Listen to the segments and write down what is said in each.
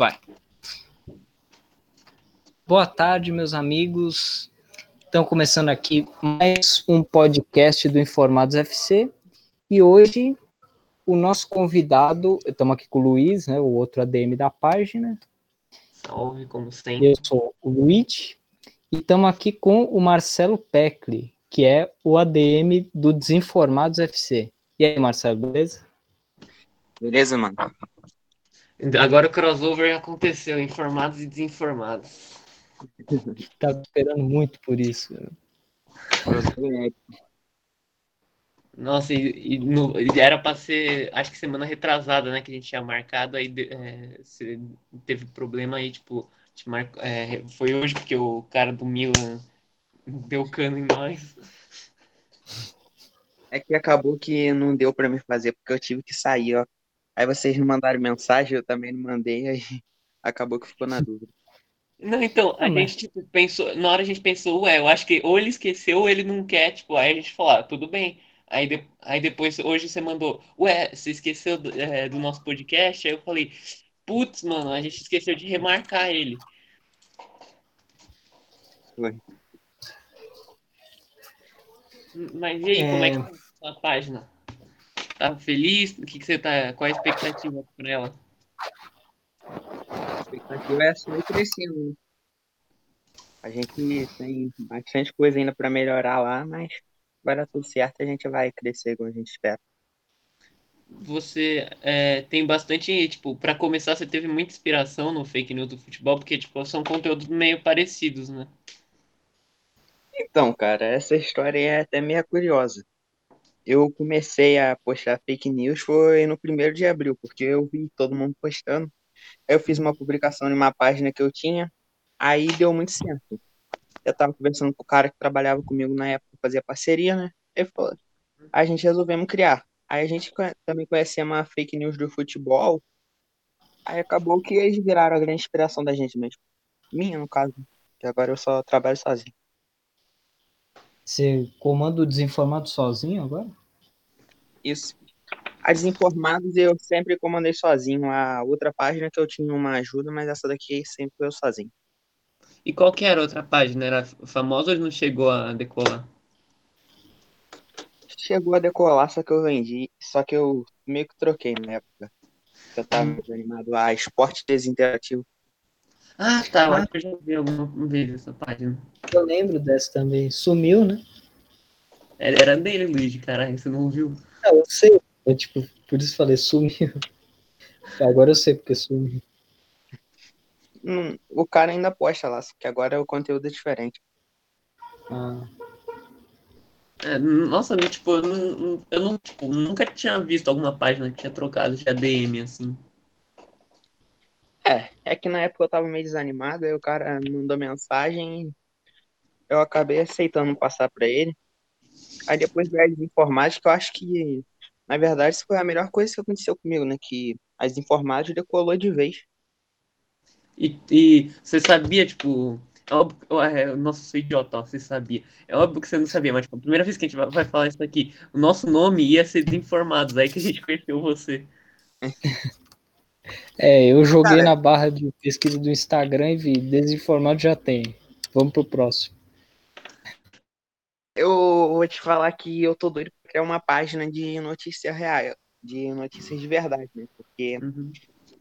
Vai. Boa tarde, meus amigos. Estão começando aqui mais um podcast do Informados FC. E hoje o nosso convidado, estamos aqui com o Luiz, né, o outro ADM da página. Salve, como sempre. Eu sou o Luiz. E estamos aqui com o Marcelo Peckley, que é o ADM do Desinformados FC. E aí, Marcelo, beleza? Beleza, mano? Agora o crossover aconteceu, informados e desinformados. Tava esperando muito por isso. Nossa, e, e, no, e era para ser, acho que semana retrasada, né, que a gente tinha marcado, aí é, teve problema aí, tipo, marco, é, foi hoje porque o cara do Milan deu cano em nós. É que acabou que não deu para me fazer, porque eu tive que sair, ó. Aí vocês não mandaram mensagem, eu também não mandei, aí acabou que ficou na dúvida. Não, então, a gente, tipo, pensou, na hora a gente pensou, ué, eu acho que ou ele esqueceu ou ele não quer, tipo, aí a gente falou, ah, tudo bem. Aí, de, aí depois, hoje você mandou, ué, você esqueceu do, é, do nosso podcast? Aí eu falei, putz, mano, a gente esqueceu de remarcar ele. Foi. Mas e aí, é... como é que tá a página? Tá feliz? O que, que você tá. Qual a expectativa para ela? A expectativa é só crescendo. Né? A gente tem bastante coisa ainda para melhorar lá, mas vai dar tudo certo, a gente vai crescer como a gente espera. Você é, tem bastante, tipo, para começar, você teve muita inspiração no fake news do futebol, porque, tipo, são conteúdos meio parecidos, né? Então, cara, essa história é até meio curiosa. Eu comecei a postar fake news foi no primeiro de abril, porque eu vi todo mundo postando. Eu fiz uma publicação em uma página que eu tinha, aí deu muito certo. Eu tava conversando com o cara que trabalhava comigo na época, fazia parceria, né? Ele falou, a gente resolvemos criar. Aí a gente também conhecia uma fake news do futebol. Aí acabou que eles viraram a grande inspiração da gente mesmo. Minha, no caso, que agora eu só trabalho sozinho. Você comanda o desinformado sozinho agora? Isso. A Desinformados eu sempre comandei sozinho. A outra página que eu tinha uma ajuda, mas essa daqui sempre foi eu sozinho. E qual que era a outra página? Era famosa ou não chegou a decolar? Chegou a decolar, só que eu vendi. Só que eu meio que troquei na época. Eu tava hum. animado a esporte desinterativo. Ah, tá. Eu acho que eu já vi alguma vez essa página. Eu lembro dessa também. Sumiu, né? Era, dele, Luiz, caralho. Você não viu? Não, eu sei. Eu, tipo, por isso falei, sumiu. Agora eu sei porque sumiu. Hum, o cara ainda posta lá, só que agora o conteúdo é diferente. Ah. É, nossa, tipo, eu, não, eu não, tipo, nunca tinha visto alguma página que tinha trocado de ADM assim. É, é que na época eu tava meio desanimado, aí o cara mandou mensagem, eu acabei aceitando passar para ele. Aí depois veio as informáticas, que eu acho que, na verdade, isso foi a melhor coisa que aconteceu comigo, né? Que as informáticas decolou de vez. E, e você sabia, tipo, é óbvio, é, nossa, sou idiota, ó, você sabia. É óbvio que você não sabia, mas tipo, a primeira vez que a gente vai, vai falar isso aqui, o nosso nome ia ser Desinformados, aí que a gente conheceu você. É, eu joguei Cara, na barra de pesquisa do Instagram e vi, desinformado já tem. Vamos pro próximo. Eu vou te falar que eu tô doido pra criar uma página de notícia real, de notícias de verdade, né? Porque uhum.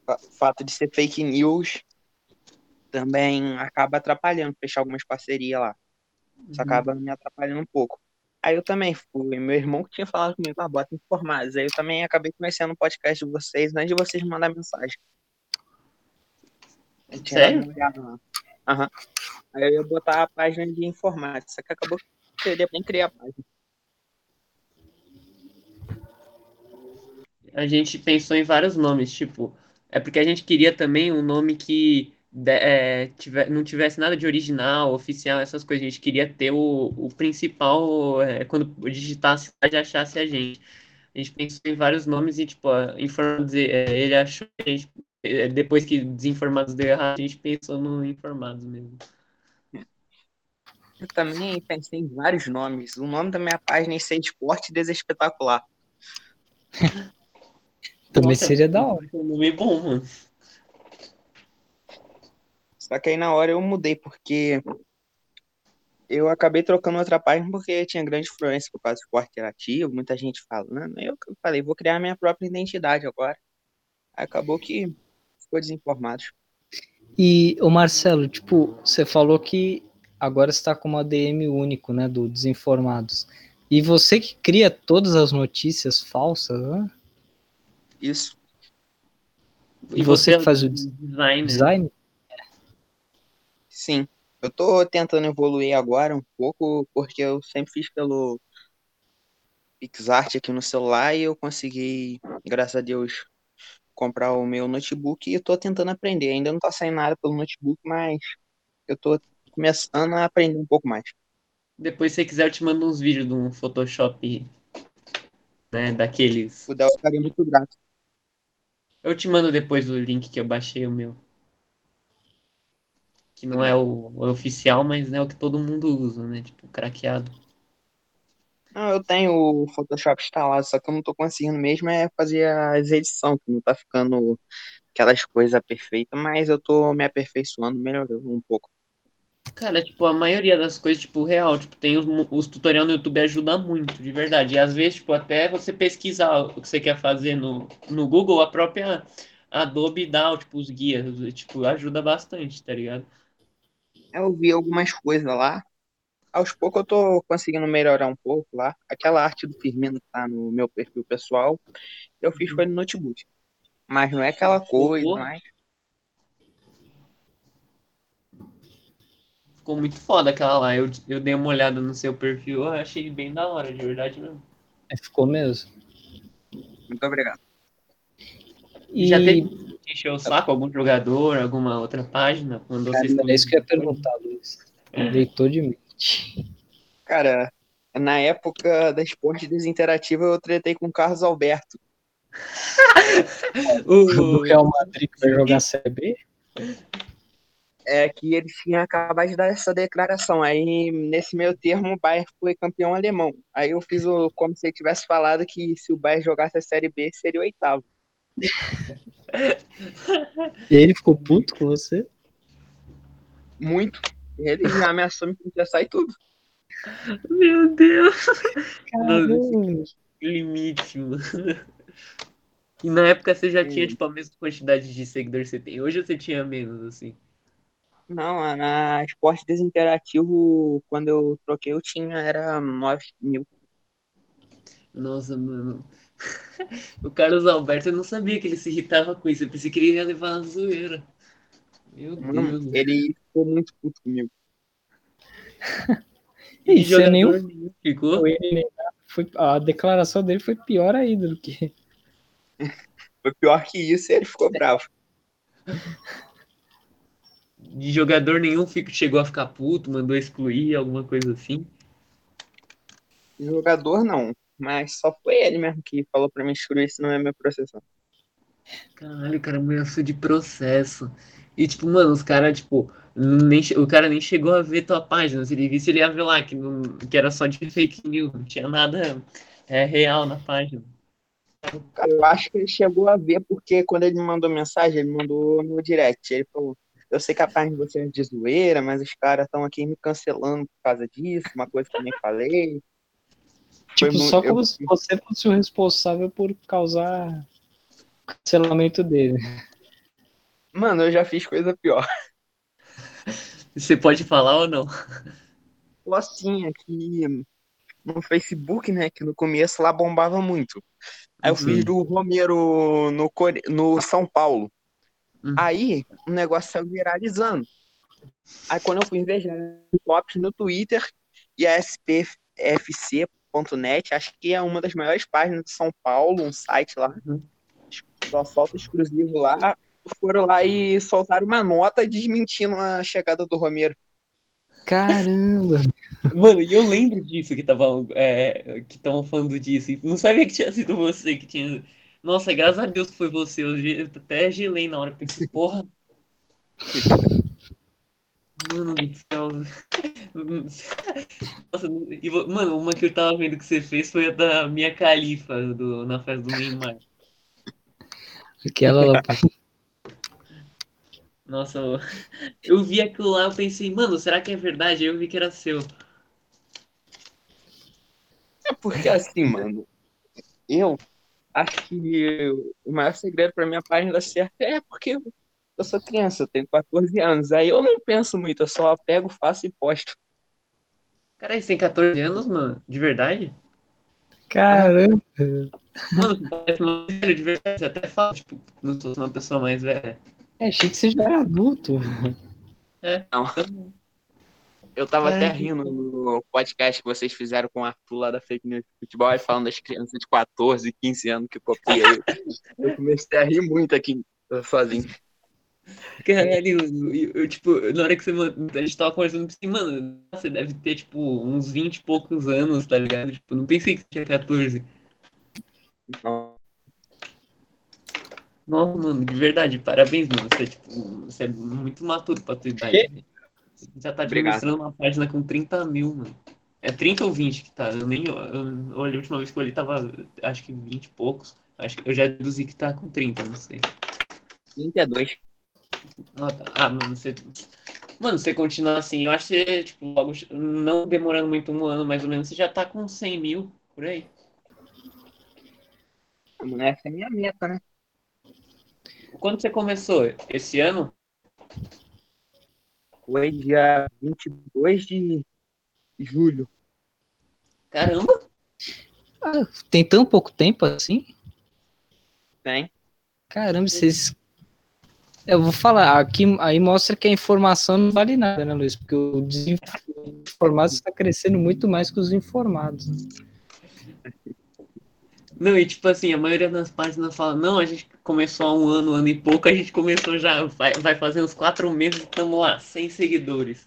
o fato de ser fake news também acaba atrapalhando fechar algumas parcerias lá. Isso uhum. acaba me atrapalhando um pouco. Aí eu também fui, meu irmão que tinha falado comigo, ah, bota informados. Aí eu também acabei conhecendo o podcast de vocês antes de vocês me mandar mensagem. Sério? Uhum. Aí eu ia botar a página de informática, só que acabou criar a página. A gente pensou em vários nomes, tipo, é porque a gente queria também um nome que é, tiver, não tivesse nada de original, oficial, essas coisas. A gente queria ter o, o principal, é, quando digitasse, já achasse a gente. A gente pensou em vários nomes e, tipo, informados, é, ele achou a gente, é, depois que desinformados deu errado, a gente pensou no informados mesmo. Eu também pensei em vários nomes. O nome da minha página é Ser Esporte Desespetacular. também Nossa, seria da hora. Um nome bom, mano. Só que aí na hora eu mudei, porque eu acabei trocando outra página porque tinha grande influência por causa do esporte interativo, muita gente falando. Eu falei, vou criar minha própria identidade agora. Acabou que ficou desinformado. E o Marcelo, tipo, você falou que agora está com uma DM único, né, do Desinformados. E você que cria todas as notícias falsas, né? Isso. E, você que faz o design? design? Sim. Eu tô tentando evoluir agora um pouco, porque eu sempre fiz pelo PixArt aqui no celular e eu consegui, graças a Deus, comprar o meu notebook e eu tô tentando aprender. Ainda não tá saindo nada pelo notebook, mas eu tô começando a aprender um pouco mais. Depois, se você quiser, eu te mando uns vídeos de um Photoshop, né, daqueles. O Del ficaria muito grato. Eu te mando depois o link que eu baixei o meu. Que não é o, o oficial, mas é o que todo mundo usa, né? Tipo, craqueado. Não, eu tenho o Photoshop instalado, só que eu não tô conseguindo mesmo é fazer as edições, que não tá ficando aquelas coisas perfeitas, mas eu tô me aperfeiçoando, melhorando um pouco. Cara, tipo, a maioria das coisas, tipo, real, tipo, tem os, os tutoriais no YouTube ajuda muito, de verdade. E às vezes, tipo, até você pesquisar o que você quer fazer no, no Google, a própria Adobe dá, tipo, os guias, tipo, ajuda bastante, tá ligado? Eu vi algumas coisas lá. Aos poucos eu tô conseguindo melhorar um pouco lá. Aquela arte do Firmino que tá no meu perfil pessoal, eu fiz foi no notebook. Mas não é aquela coisa, mas ficou muito foda aquela lá. Eu, eu dei uma olhada no seu perfil, eu achei bem da hora, de verdade mesmo. É, ficou mesmo. Muito obrigado. E... Já teve encheu o saco algum jogador, alguma outra página? Quando Cara, vocês é isso que eu ia perguntar, Luiz. Deitou de mente. Cara, na época da Esporte Desinterativa eu tretei com o Carlos Alberto. o Real Madrid que vai jogar CB? É que eles tinham acabado de dar essa declaração. Aí, nesse meio termo, o Bayern foi campeão alemão. Aí eu fiz o, como se ele tivesse falado que se o Bayern jogasse a Série B, seria o oitavo. e ele ficou puto com você? Muito. Ele ameaçou me processar e tudo. Meu Deus! Caramba. Limite, mano. E na época você já tinha, tipo, a mesma quantidade de seguidores que você tem. Hoje você tinha menos, assim. Não, na Esporte Desinterativo, quando eu troquei, eu tinha, era 9 mil. Nossa, mano. O Carlos Alberto, eu não sabia que ele se irritava com isso. Eu pensei que ele ia levar na zoeira. Meu mano, Deus. Ele ficou muito puto comigo. E isso é nenhum... ficou? Foi, a declaração dele foi pior ainda do que. Foi pior que isso e ele ficou bravo de jogador nenhum fico, chegou a ficar puto, mandou excluir, alguma coisa assim? Jogador não, mas só foi ele mesmo que falou pra mim excluir, se não é meu processo. Caralho, o cara ameaçou de processo. E tipo, mano, os caras, tipo, nem, o cara nem chegou a ver tua página. Se ele visse, ele ia ver lá que, não, que era só de fake news, não tinha nada é, real na página. Eu acho que ele chegou a ver, porque quando ele me mandou mensagem, ele mandou no direct. Ele falou: eu sei que a página de vocês é de zoeira, mas os caras estão aqui me cancelando por causa disso, uma coisa que eu nem falei. Tipo, Foi só como eu... se você fosse o responsável por causar cancelamento dele. Mano, eu já fiz coisa pior. Você pode falar ou não? Assim, aqui no Facebook, né? Que no começo lá bombava muito. Aí eu uhum. fiz do Romero no, no São Paulo. Uhum. Aí o negócio saiu viralizando. Aí quando eu fui investigar tops no Twitter e a spfc.net, acho que é uma das maiores páginas de São Paulo, um site lá, uhum. só solta exclusivo lá, foram lá e soltaram uma nota desmentindo a chegada do Romero. Caramba! Mano, e eu lembro disso que estavam é, que falando disso. Não sabia que tinha sido você que tinha nossa, graças a Deus que foi você. Eu até gelei na hora. Pensei, porra. Mano do céu. Nossa, e, mano, uma que eu tava vendo que você fez foi a da minha califa do, na festa do Neymar. Aquela lá. Nossa, eu, eu vi aquilo lá, eu pensei, mano, será que é verdade? Aí eu vi que era seu. É porque assim, mano, eu acho que o maior segredo pra minha página dar certo é porque eu, sou criança, eu tenho 14 anos. Aí eu não penso muito, eu só pego, faço e posto. Cara, você tem 14 anos, mano? De verdade? Caramba. Mano, parece mais velho, de verdade. Você até fala, tipo, não sou uma pessoa mais velha. É, achei que você já era adulto. É. Não. Eu tava Ai, até rindo no podcast que vocês fizeram com o Arthur lá da Fake News de Futebol, e falando das crianças de 14, 15 anos que copiei. Eu comecei a rir muito aqui sozinho. Caralho, eu, eu, tipo, na hora que você a gente tava conversando, eu pensei, mano, você deve ter, tipo, uns 20 e poucos anos, tá ligado? Tipo, não pensei que tinha 14. Então, Nossa, mano, de verdade, parabéns, mano. Você, tipo, você é muito maturo pra tua idade. Já tá Obrigado. administrando uma página com 30 mil, mano. É 30 ou 20 que tá? Eu nem eu, eu olhei, a última vez que eu olhei tava, acho que 20 e poucos. Acho que eu já deduzi que tá com 30, não sei. 32. Ah, tá. Ah, mano, você. Mano, você continuar assim, eu acho que tipo, logo, não demorando muito um ano, mais ou menos, você já tá com 100 mil por aí. Mano, essa é a minha meta, né? Quando você começou? Esse ano? Foi dia 22 de julho. Caramba! Ah, tem tão pouco tempo assim? Tem. Caramba, vocês. Eu vou falar, aqui aí mostra que a informação não vale nada, né, Luiz? Porque o desinformado está crescendo muito mais que os informados. Não, e tipo assim, a maioria das páginas fala, não, a gente começou há um ano, um ano e pouco, a gente começou já, vai, vai fazer uns quatro meses e estamos lá, 100 seguidores.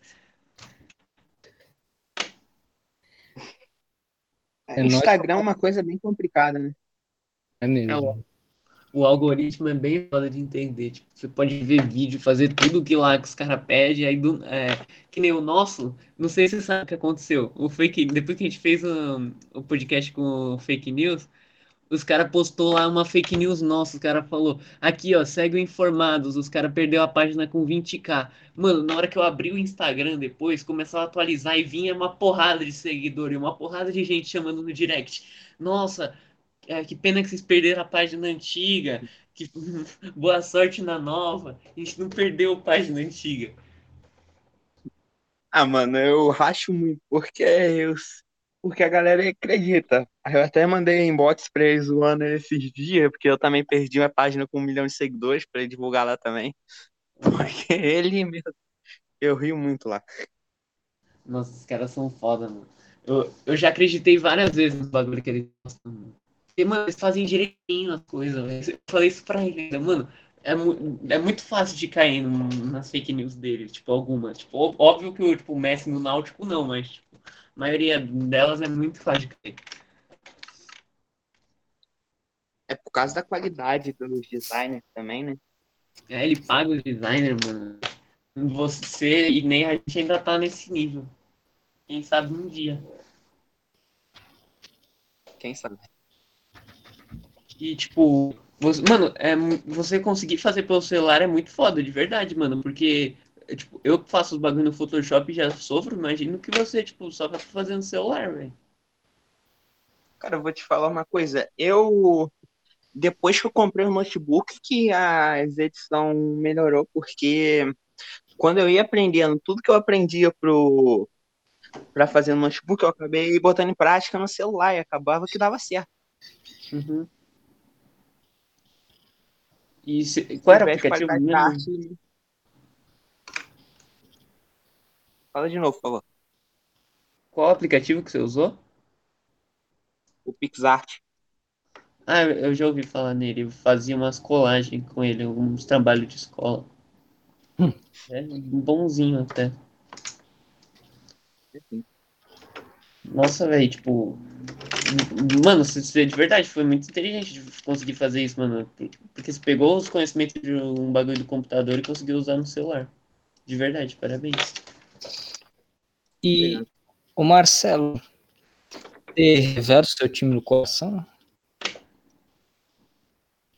É nóis. Instagram é uma coisa bem complicada, né? É mesmo. O algoritmo é bem foda de entender. Tipo, você pode ver vídeo, fazer tudo que lá que os caras pedem, aí do, é, que nem o nosso, não sei se você sabe o que aconteceu. O fake, depois que a gente fez o, o podcast com o fake news, os caras postou lá uma fake news nossa, os caras falou, aqui ó, segue o Informados, os caras perdeu a página com 20k. Mano, na hora que eu abri o Instagram depois, começava a atualizar e vinha uma porrada de seguidor e uma porrada de gente chamando no direct. Nossa, é, que pena que vocês perderam a página antiga. Que boa sorte na nova. A gente não perdeu a página antiga. Ah, mano, eu racho muito, porque eu, porque a galera acredita. Eu até mandei inbox pra eles zoando esses dias, porque eu também perdi uma página com um milhão de seguidores pra ele divulgar lá também. Porque ele mesmo. Eu rio muito lá. Nossa, os caras são foda, mano. Eu, eu já acreditei várias vezes nos bagulho que eles postam, mano. Eles fazem direitinho as coisas, velho. Eu falei isso pra eles, mano. É, mu- é muito fácil de cair num- nas fake news deles, tipo, algumas. Tipo, óbvio que o, tipo, Messi no Náutico não, mas tipo, a maioria delas é muito fácil de cair. É por causa da qualidade dos designers também, né? É, ele paga os designers, mano. Você e nem a gente ainda tá nesse nível. Quem sabe um dia. Quem sabe? E, tipo, você- mano, é, você conseguir fazer pelo celular é muito foda, de verdade, mano. Porque, é, tipo, eu que faço os bagulho no Photoshop e já sofro, imagino que você, tipo, só tá fazendo no celular, velho. Cara, eu vou te falar uma coisa. Eu, depois que eu comprei o notebook, que a edição melhorou, porque quando eu ia aprendendo tudo que eu aprendia pro, pra fazer no notebook, eu acabei botando em prática no celular e acabava que dava certo. Uhum. E se- qual era o aplicativo mesmo? Fala de novo, por favor. Qual aplicativo que você usou? O PixArt. Ah, eu já ouvi falar nele. Eu fazia umas colagens com ele, alguns trabalhos de escola. Hum. É bonzinho até. Nossa, velho, tipo. Mano, de verdade foi muito inteligente de conseguir fazer isso, mano. Porque você pegou os conhecimentos de um bagulho do computador e conseguiu usar no celular. De verdade, parabéns. E o Marcelo, você revela o seu time no coração?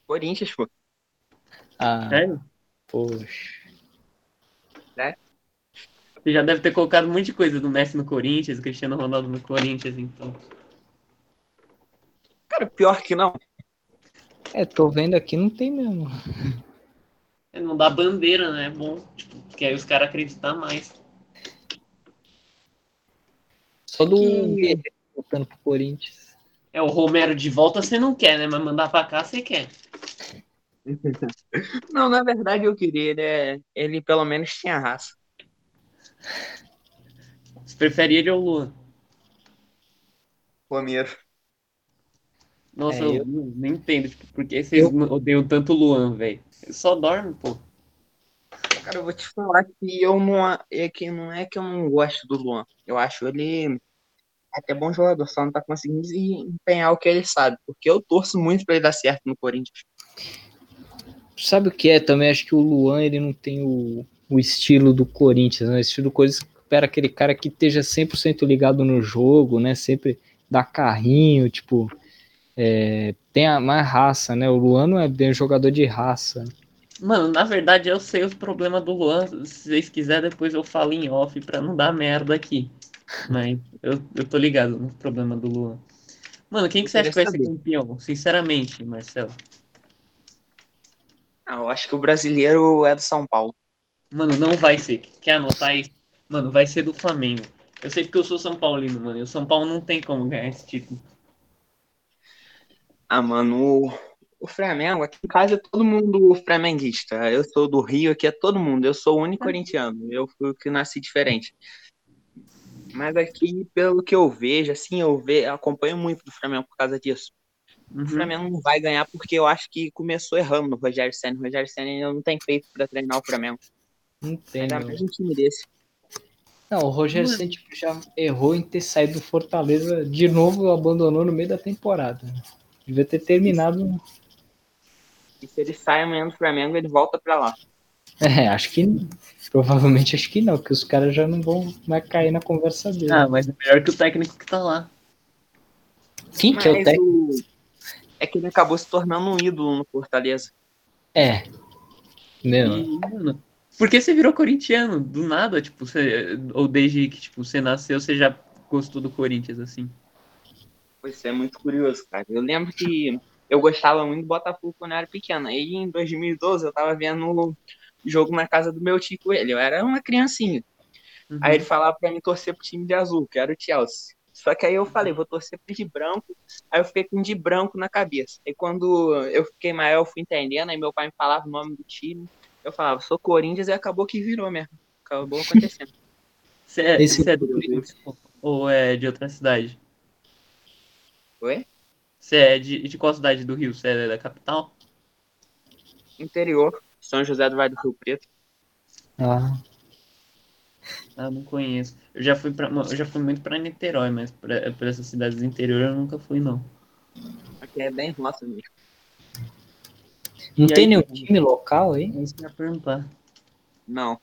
Corinthians, pô. Ah, Sério? poxa. É. Você já deve ter colocado um monte de coisa do Messi no Corinthians, Cristiano Ronaldo no Corinthians, então. Cara, pior que não. É, tô vendo aqui, não tem mesmo. É, Não dá bandeira, né? É bom, tipo, porque aí os caras acreditam mais. Só do Que- Guerreiro voltando pro Corinthians. É, o Romero de volta você não quer, né? Mas mandar pra cá você quer. Não, na verdade eu queria. Ele, é- ele pelo menos tinha raça. Você prefere ele ou o Luan? Romero. Nossa, É, eu, eu- não nem entendo, tipo, por que vocês odeiam tanto o Luan, velho? Ele só dorme, pô. Cara, eu vou te falar que eu não. É que não é que eu não gosto do Luan. Eu acho ele até bom jogador, só não tá conseguindo desempenhar o que ele sabe. Porque eu torço muito pra ele dar certo no Corinthians. Sabe o que é? Também acho que o Luan ele não tem o, o estilo do Corinthians, né? O estilo do Corinthians espera aquele cara que esteja 100% ligado no jogo, né? Sempre dá carrinho, tipo, é, tem a mais raça, né? O Luan não é bem um jogador de raça. Mano, na verdade eu sei os problemas do Luan. Se vocês quiserem, depois eu falo em off pra não dar merda aqui. Mas eu, eu tô ligado no problema do Luan. Mano, quem que você acha que vai ser saber. campeão? Sinceramente, Marcelo. Ah, eu acho que o brasileiro é do São Paulo. Mano, não vai ser. Quer anotar aí? Mano, vai ser do Flamengo. Eu sei porque eu sou São Paulino, mano. E o São Paulo não tem como ganhar esse título. Ah, mano, o, o Flamengo, aqui em casa é todo mundo flamenguista. Eu sou do Rio, aqui é todo mundo. Eu sou o único corintiano. Eu fui o que nasci diferente. Mas aqui, pelo que eu vejo, assim, eu ve, eu acompanho muito do Flamengo por causa disso. O Uhum. Flamengo não vai ganhar porque eu acho que começou errando no Rogério Senna. O Rogério Senna ainda não tem feito pra treinar o Flamengo. Não tem, Ainda mais um time desse. Não, o Rogério. Ceni tipo, já errou em ter saído do Fortaleza de novo, abandonou no meio da temporada. Devia ter terminado. E se ele sai amanhã do Flamengo, ele volta pra lá. É, acho que provavelmente acho que não, porque os caras já não vão mais cair na conversa dele. Ah, mas é melhor que o técnico que tá lá. Quem que é o Mas técnico? o- É que ele acabou se tornando um ídolo no Fortaleza. É. Meu, E, mano, por que você virou corintiano? Do nada, tipo, você, ou desde que tipo, você nasceu, você já gostou do Corinthians, assim? Pois é, muito curioso, cara. Eu lembro que eu gostava muito do Botafogo quando eu era pequena. Aí em 2012 eu tava vendo o jogo na casa do meu tio com ele. Eu era uma criancinha. Uhum. Aí ele falava pra mim torcer pro time de azul, que era o Chelsea. Só que aí eu falei, vou torcer pro de branco. Aí eu fiquei com de branco na cabeça. Aí quando eu fiquei maior, eu fui entendendo. Aí meu pai me falava o nome do time. Eu falava, sou Corinthians e acabou que virou mesmo. Acabou acontecendo. Você é, Esse- é do Rio ou é de outra cidade? Oi? Você é de, de qual cidade do Rio? Você é da capital? Interior, São José do Vale do Rio Preto. ah, Ah, não conheço. Eu já fui para, eu já fui muito pra Niterói, mas pra, pra essas cidades do interior eu nunca fui não. Aqui é bem roça mesmo. não E tem aí, nenhum time local aí? É isso que eu ia perguntar. Não.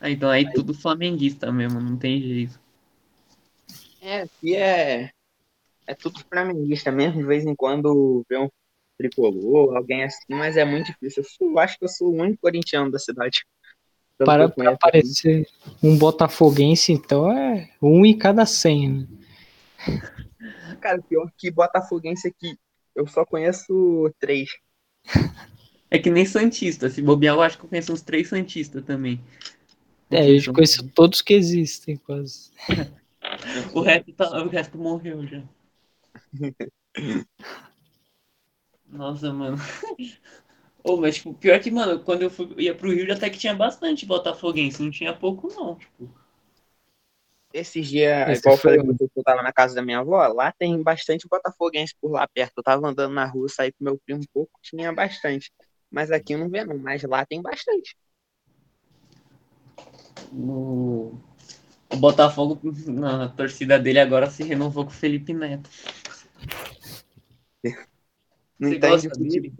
Ah, então aí tudo flamenguista mesmo, não tem jeito. É, aqui é. É tudo flamenguista mesmo. De vez em quando vê um tricolor, alguém assim, mas é muito difícil. Eu sou- acho que eu sou o único corintiano da cidade. Para aparecer um botafoguense, então é um em cada cem, né? Cara, pior que Botafoguense aqui. Eu só conheço três. É que nem Santista. Se bobear, eu acho que eu conheço uns três Santistas também. É, eu conheço todos que existem, quase. O resto, tá, o resto morreu já. Nossa, mano. Ô, mas, tipo, pior que, mano, quando eu fui, ia pro Rio, até que tinha bastante botafoguense. Não tinha pouco, não. Tipo, Esses dias, Esse igual eu foi falei com você que eu tava na casa da minha avó, lá tem bastante botafoguense por lá perto. Eu tava andando na rua, saí com meu primo um pouco, tinha bastante. Mas aqui eu não vê não, mas lá tem bastante. o, o Botafogo, na torcida dele agora se renovou com o Felipe Neto. Não Você entende dele?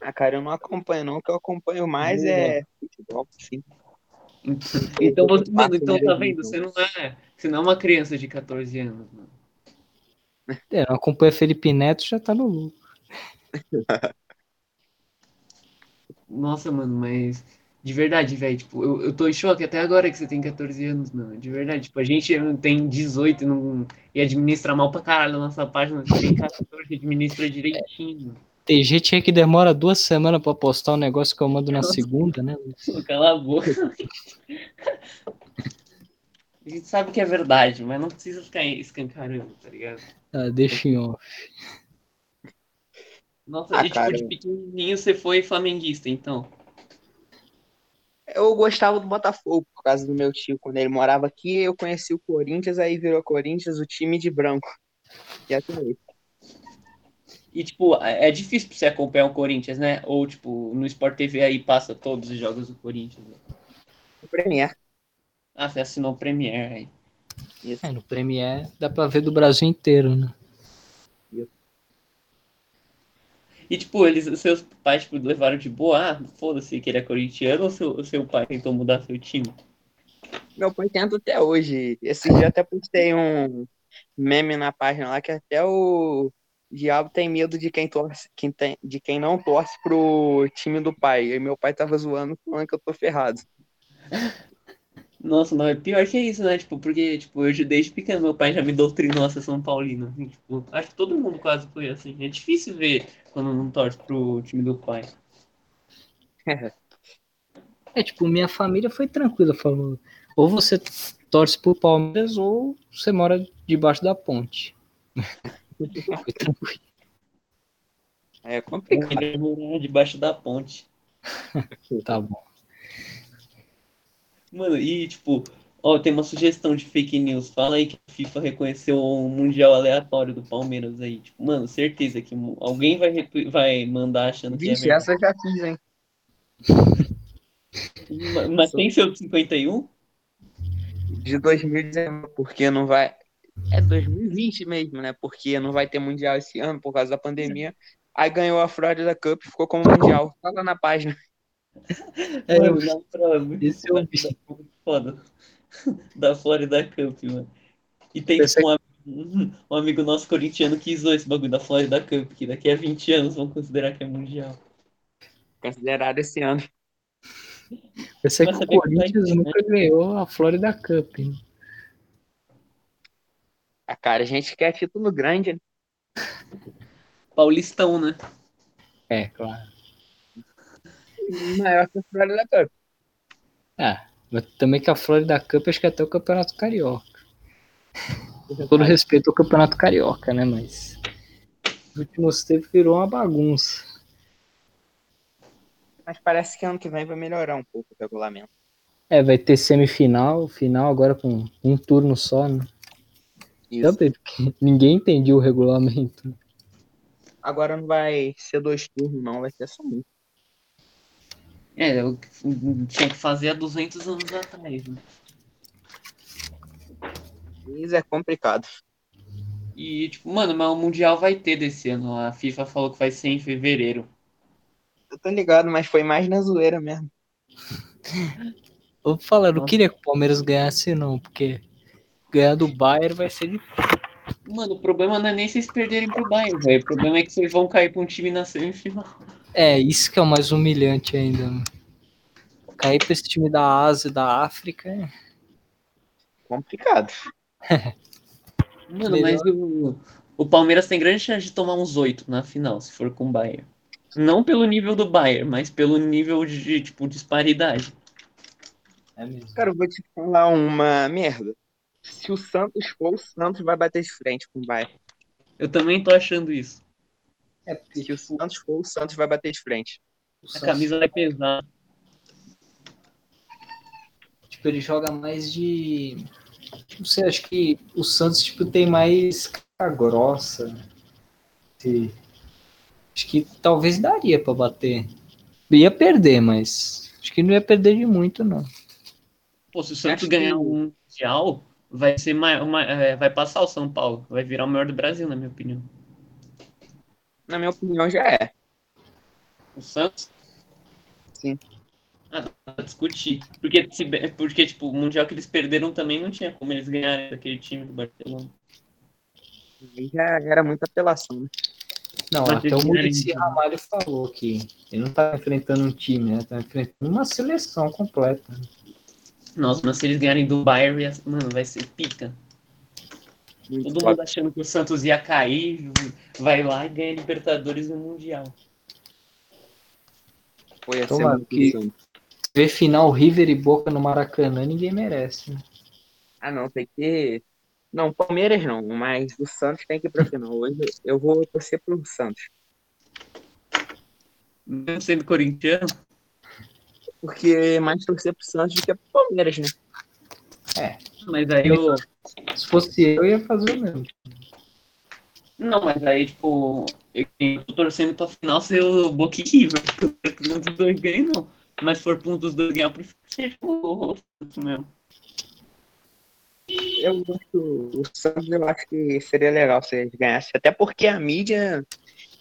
Ah, cara, eu não acompanho não, o que eu acompanho mais é futebol, sim. Então, você, mano, então tá vendo? Você não é, você não é uma criança de 14 anos, mano. É, não acompanha Felipe Neto, já tá no lucro. Nossa, mano, mas de verdade, velho, tipo, eu, eu tô em choque até agora que você tem 14 anos, mano. De verdade, tipo, a gente tem 18 e, não, e administra mal pra caralho a nossa página. Você tem 14 e administra direitinho. Tem gente aí que demora duas semanas pra postar um negócio que eu mando na Nossa. segunda, né? Cala a boca. A gente sabe que é verdade, mas não precisa ficar escancarando, tá ligado? Ah, deixa em off. Nossa, Ah, e tipo, de pequenininho você foi flamenguista, então. Eu gostava do Botafogo por causa do meu tio. Quando ele morava aqui, eu conheci o Corinthians, aí virou Corinthians, o time de branco. E até hoje. E, tipo, é é difícil pra você acompanhar o Corinthians, né? Ou, tipo, no Sport TV aí passa todos os jogos do Corinthians. né? O Premier. Ah, você assinou o Premier aí. É, no Premiere dá pra ver do Brasil inteiro, né? E, tipo, eles, seus pais, tipo, levaram de boa, ah, foda-se que ele é corintiano ou seu, seu pai tentou mudar seu time? Meu pai tenta até hoje. Esse dia até postei um meme na página lá que até o diabo tem medo de quem torce, quem tem, de quem não torce pro time do pai. E meu pai tava zoando, falando que eu tô ferrado. Nossa, não, é pior que isso, né? Tipo, porque, tipo, eu desde pequeno meu pai já me doutrinou a ser São Paulino. assim, tipo, acho que todo mundo quase foi assim. É difícil ver quando não torce pro time do pai. É, tipo, minha família foi tranquila, falou, ou você torce pro Palmeiras ou você mora debaixo da ponte. foi tranquilo. É complicado. Debaixo da ponte. Tá bom. Mano, e tipo, ó, tem uma sugestão de fake news. Fala aí que a FIFA reconheceu um mundial aleatório do Palmeiras aí. Tipo, mano, certeza que alguém vai, retu- vai mandar achando que é Vixe, essa eu já fiz, hein? Ma- Mas tem seu de 51? De 2019, porque não vai. É 2020 mesmo, né? Porque não vai ter mundial esse ano por causa da pandemia. Aí ganhou a Florida Cup, ficou como mundial. Tá lá na página. É, Mano, na prova, muito esse eu foda, muito foda. Da Florida Cup, mano. E tem Pensei um, amigo, um amigo nosso corintiano que zoou esse bagulho da Florida Cup, que daqui a 20 anos vão considerar que é mundial. Considerado esse ano. Eu sei Mas que o sabia que Corinthians ter, né? nunca ganhou a Florida Cup. né? Ah, cara, a gente quer título grande, né? Paulistão, né? É, claro. Maior que a Florida Cup. Ah, mas também que a Florida Cup acho que é até o Campeonato Carioca. Com todo respeito ao Campeonato Carioca, né? Mas nos últimos tempos virou uma bagunça. Mas parece que ano que vem vai melhorar um pouco o regulamento. É, vai ter semifinal, final agora com um turno só, né? Isso. Também, porque ninguém entendia o regulamento. Agora não vai ser dois turnos, não, vai ser só um. É, eu tinha que fazer há 200 anos atrás, né? Isso é complicado. E, tipo, mano, mas o Mundial vai ter desse ano. A FIFA falou que vai ser em fevereiro. Eu tô ligado, mas foi mais na zoeira mesmo. Vou falar, eu queria que o Palmeiras ganhasse, não, porque ganhar do Bayern vai ser de. Mano, o problema não é nem vocês perderem pro Bayern, velho. O problema é que vocês vão cair pra um time na semifinal. É, isso que é o mais humilhante ainda. né? Cair pra esse time da Ásia e da África é. Complicado. Mano, mas o, o Palmeiras tem grande chance de tomar uns oito na final, se for com o Bayern. Não pelo nível do Bayern, mas pelo nível de, tipo, disparidade. É mesmo. Cara, eu vou te falar uma merda. Se o Santos for, o Santos vai bater de frente com o Bayern. Eu também tô achando isso. É porque Se o Santos for, o Santos vai bater de frente. o A Santos, camisa vai pesar. tipo, ele joga mais de. Não sei, acho que o Santos tipo, tem mais cara grossa. Acho que talvez daria pra bater. Ia perder, mas acho que não ia perder de muito, não. Pô, se o Santos Acho que- ganhar um Mundial, vai ser mai- uma- é, vai passar o São Paulo. Vai virar o maior do Brasil, na minha opinião. Na minha opinião, já é. O Santos? Sim. Ah, dá pra discutir. Porque, se porque, tipo, o Mundial que eles perderam também não tinha como eles ganharem daquele time do Barcelona. Aí já era muita apelação. né? Não, Mas até o Murici ganharem- Ramalho falou que ele não tá enfrentando um time, né? Tá enfrentando uma seleção completa. Nossa, mas se eles ganharem do Bayern, mano, vai ser pica. Muito Todo mundo achando que o Santos ia cair, vai lá e ganha Libertadores no Mundial. Foi a Tomara semana que-. Ver final River e Boca no Maracanã, ninguém merece. né? Ah, não, tem que. Não, Palmeiras não, mas o Santos tem que ir pra final. Hoje eu vou torcer pro Santos. Mesmo sendo corintiano, Porque é mais torcer pro Santos do que pro Palmeiras, né? mas aí eu. Se fosse eu, ia fazer o mesmo. Não, mas aí, tipo, eu eu tô torcendo pra final ser o Boca River. porque eu quero que um dos dois ganhe, não. Mas se for pra um dos dois ganhar, eu prefiro que seja o Santos mesmo. Eu gosto. O Santos eu acho que seria legal se eles ganhassem. Até porque a mídia,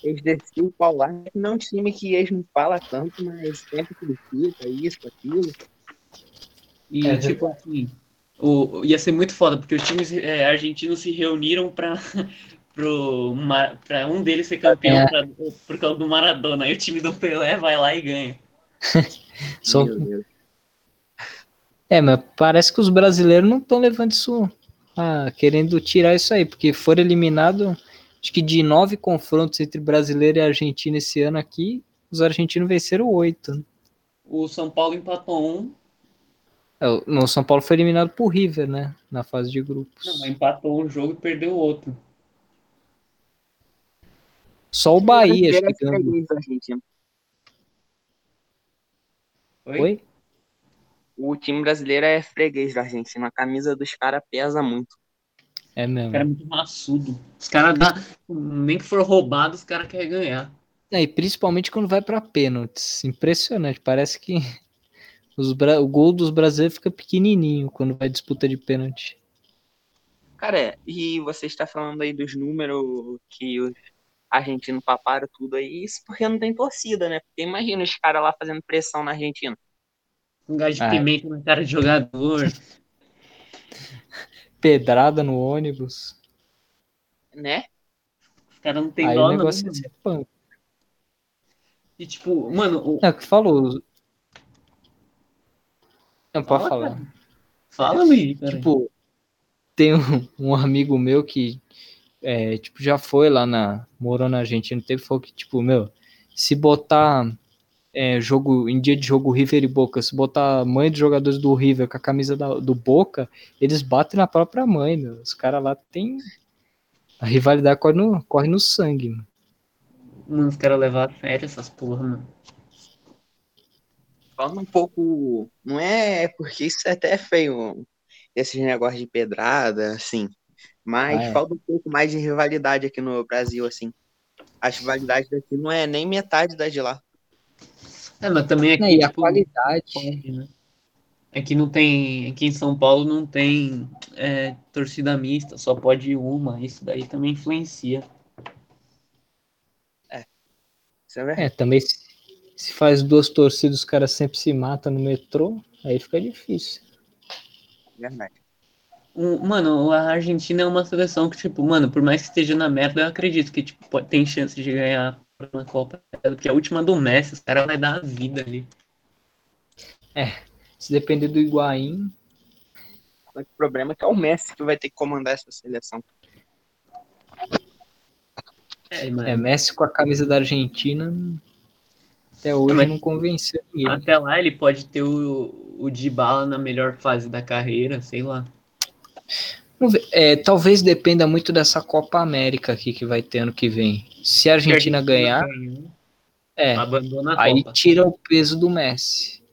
eles desciam o pau lá. Não é um time que eles não falam tanto, mas sempre critica isso, aquilo. E, É, tipo assim, o, ia ser muito foda, porque os times é, argentinos se reuniram pra, pro, Ma- pra um deles ser campeão É. pra- por causa do Maradona. Aí o time do Pelé vai lá e ganha. Só-. É, mas parece que os brasileiros não estão levando isso, ah, querendo tirar isso aí, porque foram eliminados, acho que de nove confrontos entre brasileiro e argentino esse ano aqui, os argentinos venceram oito. né? O São Paulo empatou um, o- No São Paulo foi eliminado por River, né? Na fase de grupos. não, mas empatou um jogo e perdeu o outro. Só o Bahia, acho que é ganhou. da Argentina. Oi? Oi? O time brasileiro é freguês da Argentina. A camisa dos caras pesa muito. É O mesmo. cara é muito maçudo. Os caras dá. Nem que for roubado, os caras querem ganhar. É, e principalmente quando vai para pênaltis. Impressionante. Parece que os bra- o gol dos brasileiros fica pequenininho quando vai disputa de pênalti. Cara, é, e você está falando aí dos números que os argentinos paparam tudo aí, isso porque não tem torcida, né? Porque imagina os caras lá fazendo pressão na Argentina. Um gás de Ah. pimenta na cara de jogador. Pedrada no ônibus. Né? Os caras não tem Aí dó, o não. negócio é mano. ser punk. E tipo, mano, o- É o que falou. Não, pode Fala, falar. cara. fala, Luiz. Tipo, tem um, um amigo meu que é, tipo, já foi lá na. Morou na Argentina, teve falou que, tipo, meu, se botar é, jogo em dia de jogo River e Boca, se botar a mãe dos jogadores do River com a camisa da- do Boca, eles batem na própria mãe, meu. Os caras lá tem. A rivalidade corre no, corre no sangue, mano. Mano, os caras levam a sério essas porra, mano. Falando um pouco. Não é porque isso até é feio, esses negócios de pedrada, assim. Mas Ah, é. falta um pouco mais de rivalidade aqui no Brasil, assim. As rivalidades daqui não é nem metade das de lá. É, mas também aqui, Não, e a tipo, qualidade. pode, né? Aqui não tem. Aqui em São Paulo não tem é, torcida mista, só pode uma. Isso daí também influencia. Isso é verdade. É, também se, faz duas torcidas, os caras sempre se matam no metrô, aí fica difícil. verdade. Mano, a Argentina é uma seleção que, tipo, mano, por mais que esteja na merda, eu acredito que, tipo, pode- tem chance de ganhar uma Copa. Porque a última do Messi, os caras vão dar a vida ali. Se depender do Higuaín, O problema é que é o Messi que vai ter que comandar essa seleção. É, mano. É, Messi com a camisa da Argentina até hoje Mas- não convenceu ninguém. Até lá ele pode ter o, o Dybala na melhor fase da carreira, sei lá. É, talvez dependa muito dessa Copa América aqui que vai ter ano que vem. Se a Argentina ganhar, é, abandona a aí Copa. tira o peso do Messi.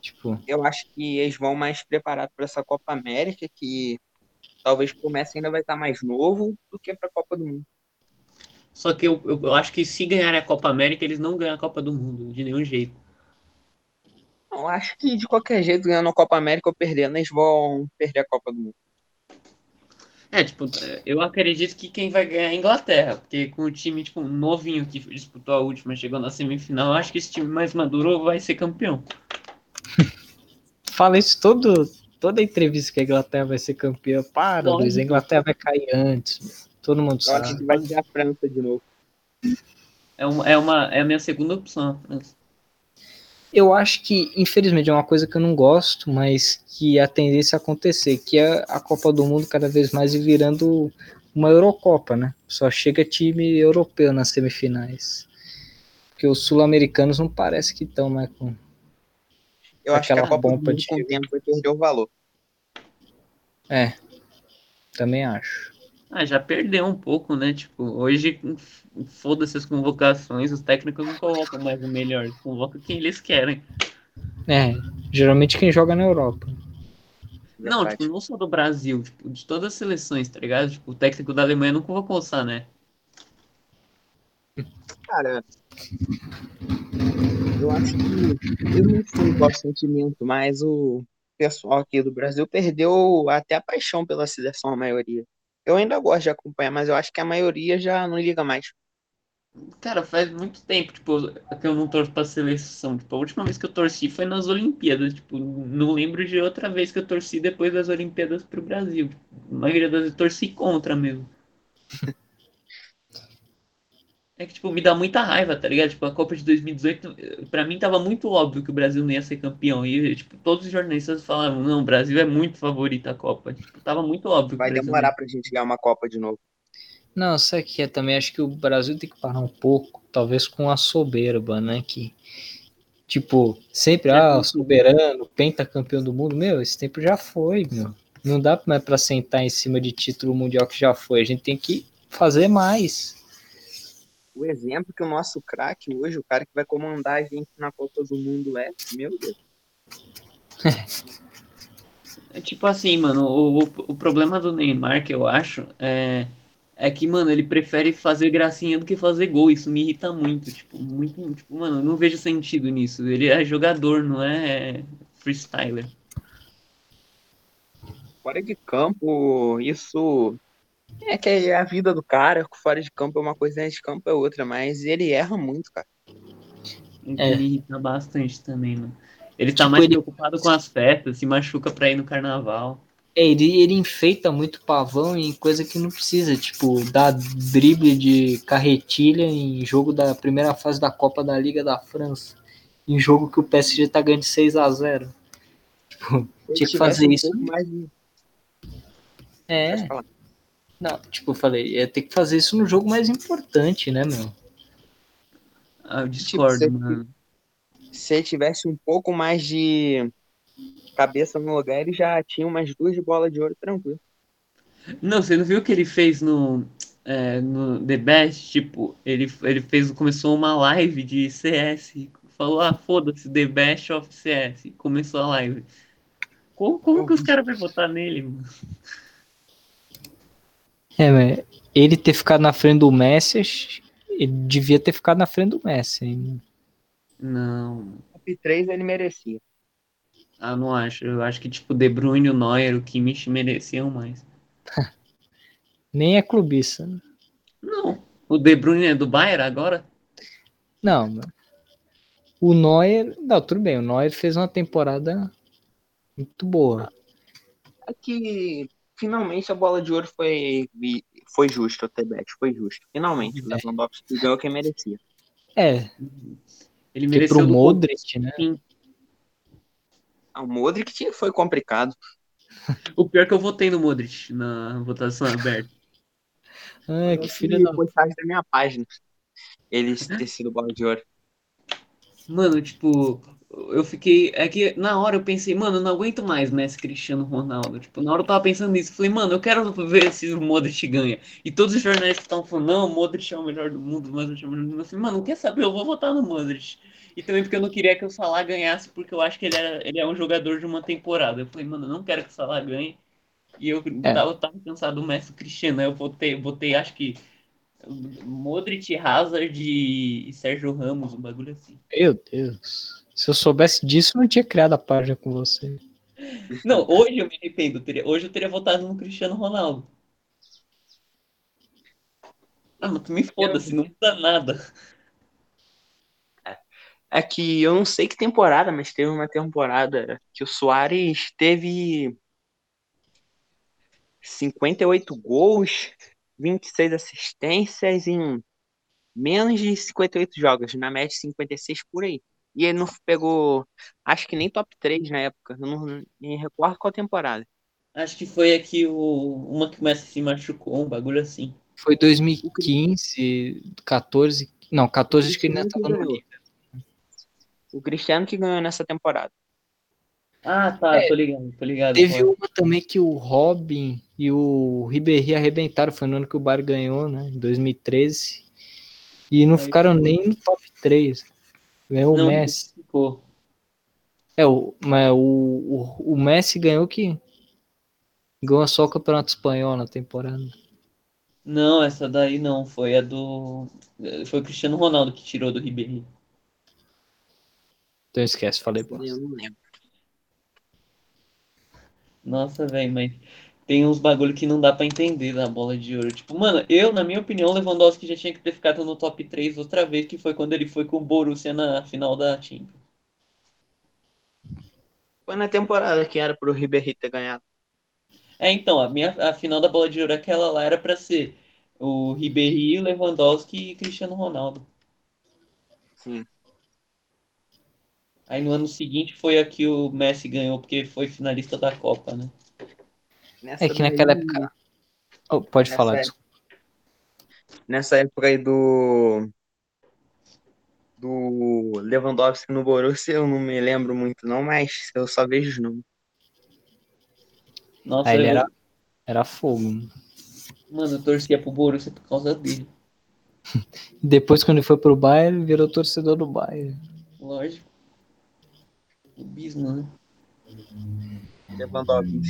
Tipo, Eu acho que eles vão mais preparados para essa Copa América, que talvez o Messi ainda vai estar mais novo do que para a Copa do Mundo. Só que eu, eu, acho que se ganharem a Copa América, eles não ganham a Copa do Mundo, de nenhum jeito. Eu acho que de qualquer jeito, ganhando a Copa América ou perdendo, eles vão perder a Copa do Mundo. É, tipo, eu acredito que quem vai ganhar é a Inglaterra, porque com o time, tipo, novinho que disputou a última, chegou na semifinal, eu acho que esse time mais maduro vai ser campeão. fala isso todo, toda entrevista que a Inglaterra vai ser campeã. Para. Luiz, a Inglaterra vai cair antes. Todo mundo Eu acho sabe. que vai ser a França de novo. É, uma, é, uma, é a minha segunda opção, a França. Eu acho que, infelizmente, é uma coisa que eu não gosto, mas que a tendência a acontecer, que é a Copa do Mundo cada vez mais ir virando uma Eurocopa, né? Só chega time europeu nas semifinais. Porque os sul-americanos não parece que estão mais com Eu acho que a Aquela Copa do bomba Mundo de- com o tempo vai perder o valor. É, também acho. Ah, já perdeu um pouco, né? Tipo, hoje, foda-se as convocações, os técnicos não colocam mais o melhor, eles convocam quem eles querem. É, geralmente quem joga na Europa. Não, tipo, não só do Brasil, tipo, de todas as seleções, tá ligado? Tipo, o técnico da Alemanha não convocou o Sané. Cara, eu acho que eu não sei qual sentimento, mas o pessoal aqui do Brasil perdeu até a paixão pela seleção, a maioria. Eu ainda gosto de acompanhar, mas eu acho que a maioria já não liga mais. Cara, faz muito tempo, tipo, que eu não torço pra seleção. Tipo, a última vez que eu torci foi nas Olimpíadas. Tipo, não lembro de outra vez que eu torci depois das Olimpíadas pro Brasil. Tipo, a maioria das vezes eu torci contra mesmo. É que, tipo, me dá muita raiva, tá ligado? Tipo, a Copa de 2018, eh, pra mim tava muito óbvio que o Brasil não ia ser campeão. E, tipo, todos os jornalistas falavam, não, o Brasil é muito favorito à Copa. Tipo, tava muito óbvio que Vai o Brasil demorar pra gente ganhar uma Copa de novo. Não, sabe o que é também? Acho que o Brasil tem que parar um pouco, talvez com a soberba, né? Que, tipo, sempre, É ah, soberano, pentacampeão do mundo. Meu, esse tempo já foi, meu. Não dá mais pra sentar em cima de título mundial que já foi. A gente tem que fazer mais. O exemplo que o nosso craque hoje, o cara que vai comandar a gente na Copa do Mundo é, meu Deus. É tipo assim, mano, o, o, o problema do Neymar, que eu acho, é, é que, mano, ele prefere fazer gracinha do que fazer gol. Isso me irrita muito. Tipo, muito, tipo, mano, eu não vejo sentido nisso. Ele é jogador, não é freestyler. Fora de campo, isso é que é a vida do cara. Fora de campo é uma coisa, dentro de campo é outra, mas ele erra muito, cara. É. me irrita bastante também, mano. Ele tá Tipo, mais ele- preocupado com as festas, se machuca pra ir no carnaval. É, ele, ele enfeita muito pavão em coisa que não precisa, tipo, dar drible de carretilha em jogo da primeira fase da Copa da Liga da França. Em jogo que o PSG tá ganhando de 6 a 0 Tipo, Se Tinha que fazer isso. mais é. Não, tipo, eu falei, ia ter que fazer isso no jogo mais importante, né, meu? Ah, eu discordo, você- mano. Se ele tivesse um pouco mais de cabeça no lugar, ele já tinha umas duas bolas de ouro tranquilo. Não, você não viu o que ele fez no, é, no The Best? Tipo, ele, ele fez, começou uma live de CS. Falou, ah, foda-se, The Best of CS. Começou a live. Como, como que os caras vão votar nele, mano? É, mas ele ter ficado na frente do Messi, ele devia ter ficado na frente do Messi. hein? Não, Top 3 ele merecia. ah, não acho. Eu acho que, tipo, De Bruyne, o Neuer, o Kimmich mereciam mais. Nem é clubista. né? Não, o De Bruyne é do Bayern agora? Não, mano. O Neuer. Não, tudo bem. O Neuer fez uma temporada muito boa. É que finalmente a bola de ouro foi, foi justo, o Tebet, foi justo. Finalmente, o Lewandowski ganhou quem merecia. É, Ele mereceu pro do Modric, né? Ah, O Modric tinha- foi complicado. O pior é que eu votei no Modric na votação aberta. Ah, que filho da. postagem da minha página. Ele ter sido bola de ouro. Mano, tipo, eu fiquei. É que na hora eu pensei, mano, eu não aguento mais Messi Cristiano Ronaldo. Tipo, na hora eu tava pensando nisso. Falei, mano, eu quero ver se o Modric ganha. E todos os jornalistas estavam falando, não, o Modric é o melhor do mundo, o Modric é o melhor do mundo. Eu falei, mano, não quer saber? Eu vou votar no Modric. E também porque eu não queria que o Salah ganhasse, porque eu acho que ele, era, ele é um jogador de uma temporada. Eu falei, mano, eu não quero que o Salah ganhe. E eu, É. tava, eu tava cansado do Messi Cristiano. Aí eu votei, votei, acho que. Modric, Hazard e Sérgio Ramos, um bagulho assim. Meu Deus. Se eu soubesse disso, eu não tinha criado a página com você. Não, hoje eu me arrependo. hoje eu teria votado no Cristiano Ronaldo. Ah, mas tu me foda-se, não muda nada. É que eu não sei que temporada, mas teve uma temporada que o Soares teve 58 gols, 26 assistências em menos de 58 jogos, na média 56 por aí. E ele não pegou, acho que nem top 3 na época. Eu não me recordo qual temporada. Acho que foi aqui o, uma que o Messi se machucou, um bagulho assim. Foi 2015, 14. Não, 14 acho que ele ainda tava no. O Cristiano que ganhou nessa temporada. Ah, tá, É, tô ligado, tô ligado. Teve Pô. uma também que o Robin e o Ribéry arrebentaram, foi no ano que o Bayern ganhou, né? Em 2013. E não Aí ficaram nem no top 3. Ganhou Não, o Messi. ficou. É, o, mas o, o, o Messi ganhou que ganhou só o Campeonato Espanhol na temporada. Não, essa daí não, foi a do. Foi o Cristiano Ronaldo que tirou do Ribéry. Então esquece, falei Eu bosta. não lembro. Nossa, velho, mas tem uns bagulho que não dá pra entender da bola de ouro. Tipo, mano, eu, na minha opinião, o Lewandowski já tinha que ter ficado no top 3 outra vez, que foi quando ele foi com o Borussia na final da Champions. Foi na temporada que era pro Ribéry ter ganhado. É, então, a minha a final da bola de ouro, aquela lá era pra ser o Ribéry, o Lewandowski e Cristiano Ronaldo. Sim. Aí no ano seguinte foi a que o Messi ganhou, porque foi finalista da Copa, né? Nessa É que naquela daí- época. Oh, pode Nessa falar, época- desculpa. Nessa época aí do. Do Lewandowski no Borussia, eu não me lembro muito, não, mas eu só vejo os nomes. Nossa, Aí ele eu- era, era fogo. mano, eu torcia pro Borussia por causa dele. Depois, quando ele foi pro Bayern, ele virou torcedor do Bayern. Lógico. O Bismo, né? Lewandowski.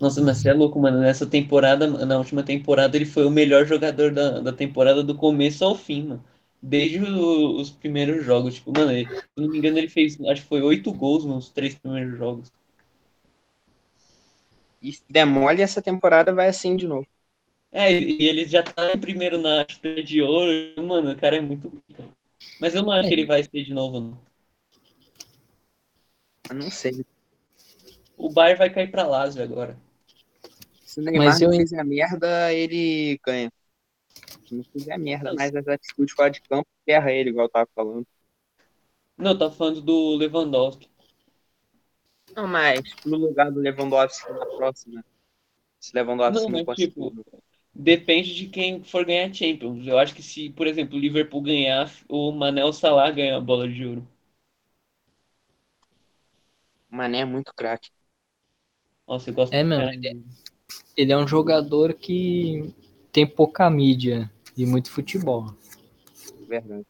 Nossa, mas você é louco, mano. Nessa temporada, na última temporada, ele foi o melhor jogador da, da temporada do começo ao fim, mano. Desde o- os primeiros jogos. Tipo, mano, ele- se não me engano, ele fez, acho que foi oito gols nos três primeiros jogos. E se der mole, essa temporada vai assim de novo. É, e ele já tá em primeiro na chuteira de ouro. Mano, o cara é muito. Mas eu não acho É. que ele vai ser de novo, não. Eu não sei. O Bayern vai cair pra Lazio agora. Se o Neymar Mas eu não fizer merda, ele ganha. Se não fizer merda, mas as atitudes fora de campo, ferra ele, igual eu tava falando. Não, tá falando do Lewandowski. Não, mas no lugar do Lewandowski na próxima. Se Lewandowski Não, não, mas, tipo, Depende de quem for ganhar Champions. Eu acho que se, por exemplo, o Liverpool ganhar, o Manel Salah ganha a bola de ouro. O Mané é muito craque. Nossa, eu gosto É, mano, dele. Ele é um jogador que tem pouca mídia e muito futebol. Verdade.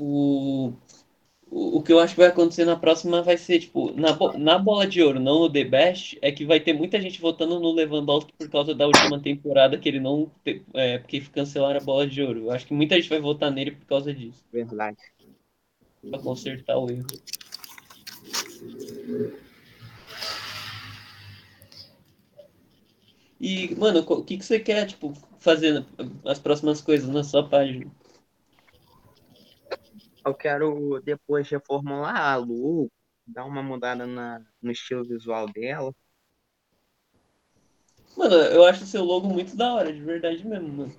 O, o, o que eu acho que vai acontecer na próxima vai ser, tipo, na, na bola de ouro, não no The Best, é que vai ter muita gente votando no Lewandowski por causa da última temporada que ele não. te- É, porque cancelaram a bola de ouro. Eu acho que muita gente vai votar nele por causa disso, Verdade. pra consertar o erro. E, mano, o que, que você quer, tipo, fazer as próximas coisas na sua página? Eu quero depois reformular a Lu, dar uma mudada na, no estilo visual dela. Mano, eu acho o seu logo muito da hora, de verdade mesmo, mano.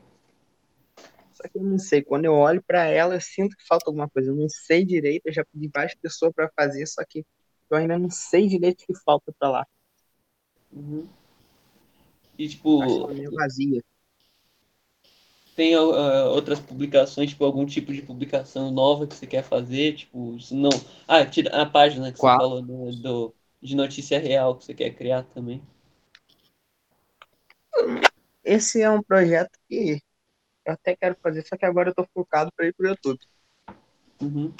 Só que eu não sei, quando eu olho pra ela, eu sinto que falta alguma coisa. Eu não sei direito, eu já pedi várias pessoas pra fazer, só que eu ainda não sei direito o que falta pra lá. Uhum. E, tipo, Acho ela meio vazia. tem ah, outras publicações, tipo, algum tipo de publicação nova que você quer fazer? Tipo, se não. Ah, tira a página que Qual? você falou do, do- de notícia real que você quer criar também. Esse é um projeto que eu até quero fazer, só que agora eu tô focado pra ir pro YouTube. Uhum.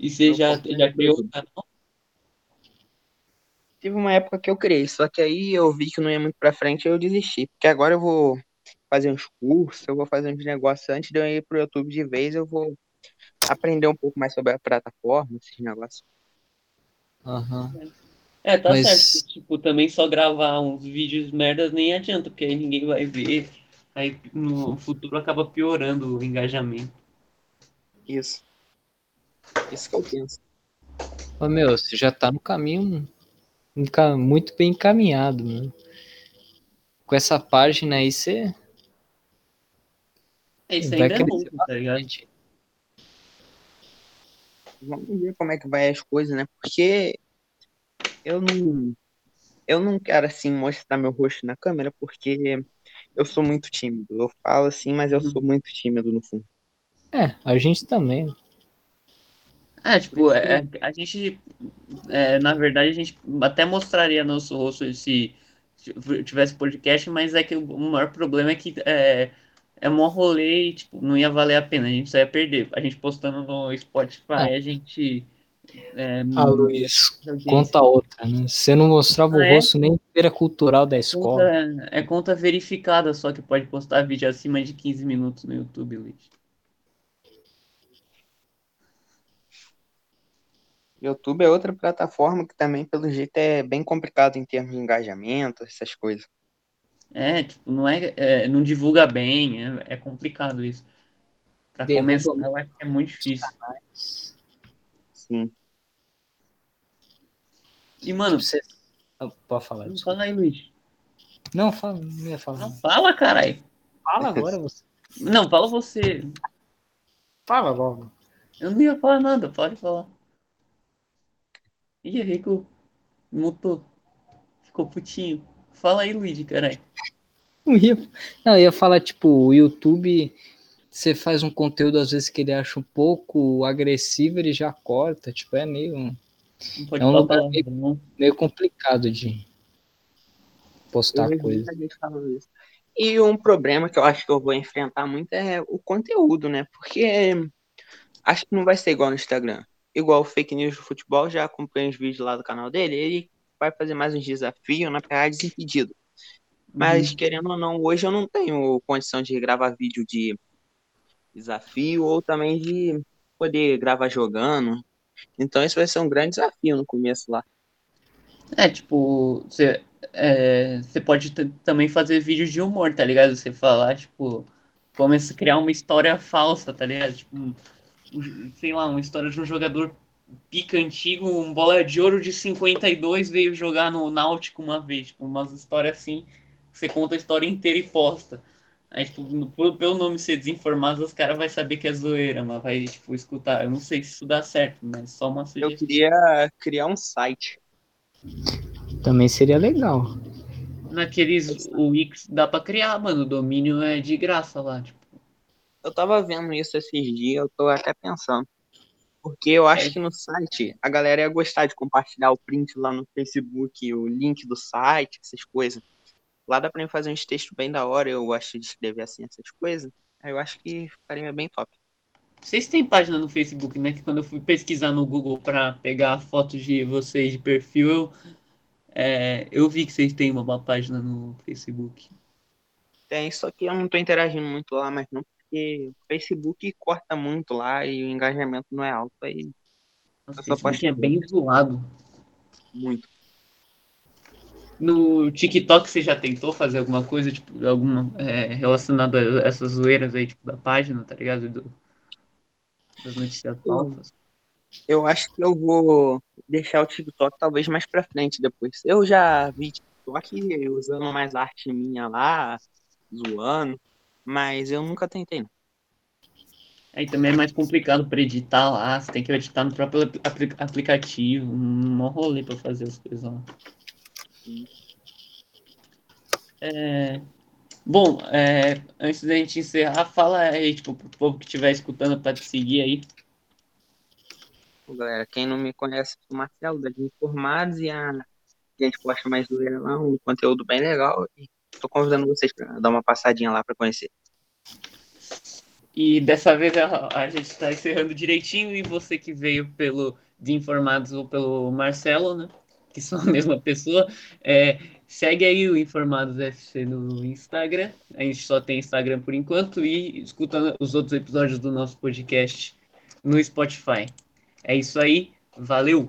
E você Eu já, já criou o canal? Tive uma época que eu criei, só que aí eu vi que não ia muito pra frente e eu desisti. Porque agora eu vou fazer uns cursos, eu vou fazer uns negócios. Antes de eu ir pro YouTube de vez, eu vou aprender um pouco mais sobre a plataforma, esses negócios. Aham. É, tá Mas- certo. Tipo, também só gravar uns vídeos merdas nem adianta, porque aí ninguém vai ver. Aí no futuro acaba piorando o engajamento. Isso. Isso que eu penso. Ô, meu, você já tá no caminho muito bem encaminhado, né? Com essa página aí, você É, isso Vai ainda é crescer novo, tá ligado? Vamos ver como é que vai as coisas, né? Porque eu não, eu não quero assim mostrar meu rosto na câmera porque eu sou muito tímido. Eu falo assim, mas eu sou muito tímido no fundo. É, a gente também. É, tipo, é, a gente, é, na verdade, a gente até mostraria nosso rosto se tivesse podcast, mas é que o maior problema é que é, é mó rolê e, tipo, não ia valer a pena, a gente só ia perder. A gente postando no Spotify, Ah. a gente... É, Ah, Luiz, conta outra, né? Você não mostrava Ah, o é? rosto nem em feira cultural da escola. Conta- é conta verificada, só que pode postar vídeo acima de 15 minutos no YouTube, Luiz. YouTube é outra plataforma que também, pelo jeito, é bem complicado em termos de engajamento, essas coisas. É, tipo, não é, é, não divulga bem, é, é complicado isso. Pra começar, eu acho que é muito difícil. Sim. E, mano, Você... Ah, Pode falar. não fala aí, Luiz. Não, fala, não ia falar. Não fala, caralho. Fala agora você. Não, fala você. Fala logo. Eu não ia falar nada, pode falar. Ih, Rico mutou. Ficou putinho. Fala aí, Luigi, caralho. Não eu ia falar, tipo, o YouTube, você faz um conteúdo às vezes que ele acha um pouco agressivo, ele já corta, tipo, é meio, Não pode É um falar lugar palavra, não. meio complicado de postar Eu vejo coisa. muita gente falando isso. E um problema que eu acho que eu vou enfrentar muito é o conteúdo, né? Porque acho que não vai ser igual no Instagram. Igual o fake news do futebol, já acompanhei os vídeos lá do canal dele, ele vai fazer mais uns desafios na pegada desimpedido. Mas, querendo ou não, hoje eu não tenho condição de gravar vídeo de desafio ou também de poder gravar jogando. Então, isso vai ser um grande desafio no começo lá. É, tipo, você é, pode também fazer vídeos de humor, tá ligado? Você falar, tipo, começa a criar uma história falsa, tá ligado? Tipo, um- um- sei lá, uma história de um jogador pica antigo, um bola de ouro de 52 veio jogar no Náutico uma vez, tipo, umas histórias assim, você conta a história inteira e posta. Aí, tipo, no- pelo pelo nome ser desinformado, os caras vão saber que é zoeira, mas vai, tipo, escutar. Eu não sei se isso dá certo, mas só uma Eu sugestão. queria criar um site. Também seria legal. Naqueles o Wix dá pra criar, mano. O domínio é de graça lá, tipo. Eu tava vendo isso esses dias, eu tô até pensando. Porque eu acho É. que no site a galera ia gostar de compartilhar o print lá no Facebook, o link do site, essas coisas. Lá dá pra mim fazer uns textos bem da hora, eu gosto de escrever assim essas coisas. Aí eu acho que ficaria bem top. Vocês têm página no Facebook, né? Que quando eu fui pesquisar no Google pra pegar fotos de vocês de perfil, eu, é, eu vi que vocês têm uma, uma página no Facebook. Tem, só que eu não tô interagindo muito lá, mas não, porque o Facebook corta muito lá e o engajamento não é alto aí, Nossa, só Facebook posto é bem zoado. muito. No TikTok você já tentou fazer alguma coisa, tipo, alguma é, relacionada a essas zoeiras aí, tipo, da página, tá ligado? Do- das notícias falsas. Eu acho que eu vou deixar o TikTok talvez mais pra frente depois. Eu já vi TikTok usando mais arte minha lá, zoando, mas eu nunca tentei. não. Aí também é mais complicado pra editar lá, você tem que editar no próprio apli- aplicativo, um mó rolê pra fazer as coisas lá. É, Bom, é, antes da gente encerrar, fala aí, tipo, pro povo que estiver escutando pra te seguir aí. Galera, quem não me conhece, eu sou o Marcelo, da Informados, e a a gente posta mais zoeira lá, um conteúdo bem legal. E tô convidando vocês pra dar uma passadinha lá pra conhecer. E dessa vez a, a gente está encerrando direitinho e você que veio pelo de Informados ou pelo Marcelo, né? Que são a mesma pessoa, é, segue aí o Informados FC no Instagram. A gente só tem Instagram por enquanto e escuta os outros episódios do nosso podcast no Spotify. É isso aí, valeu!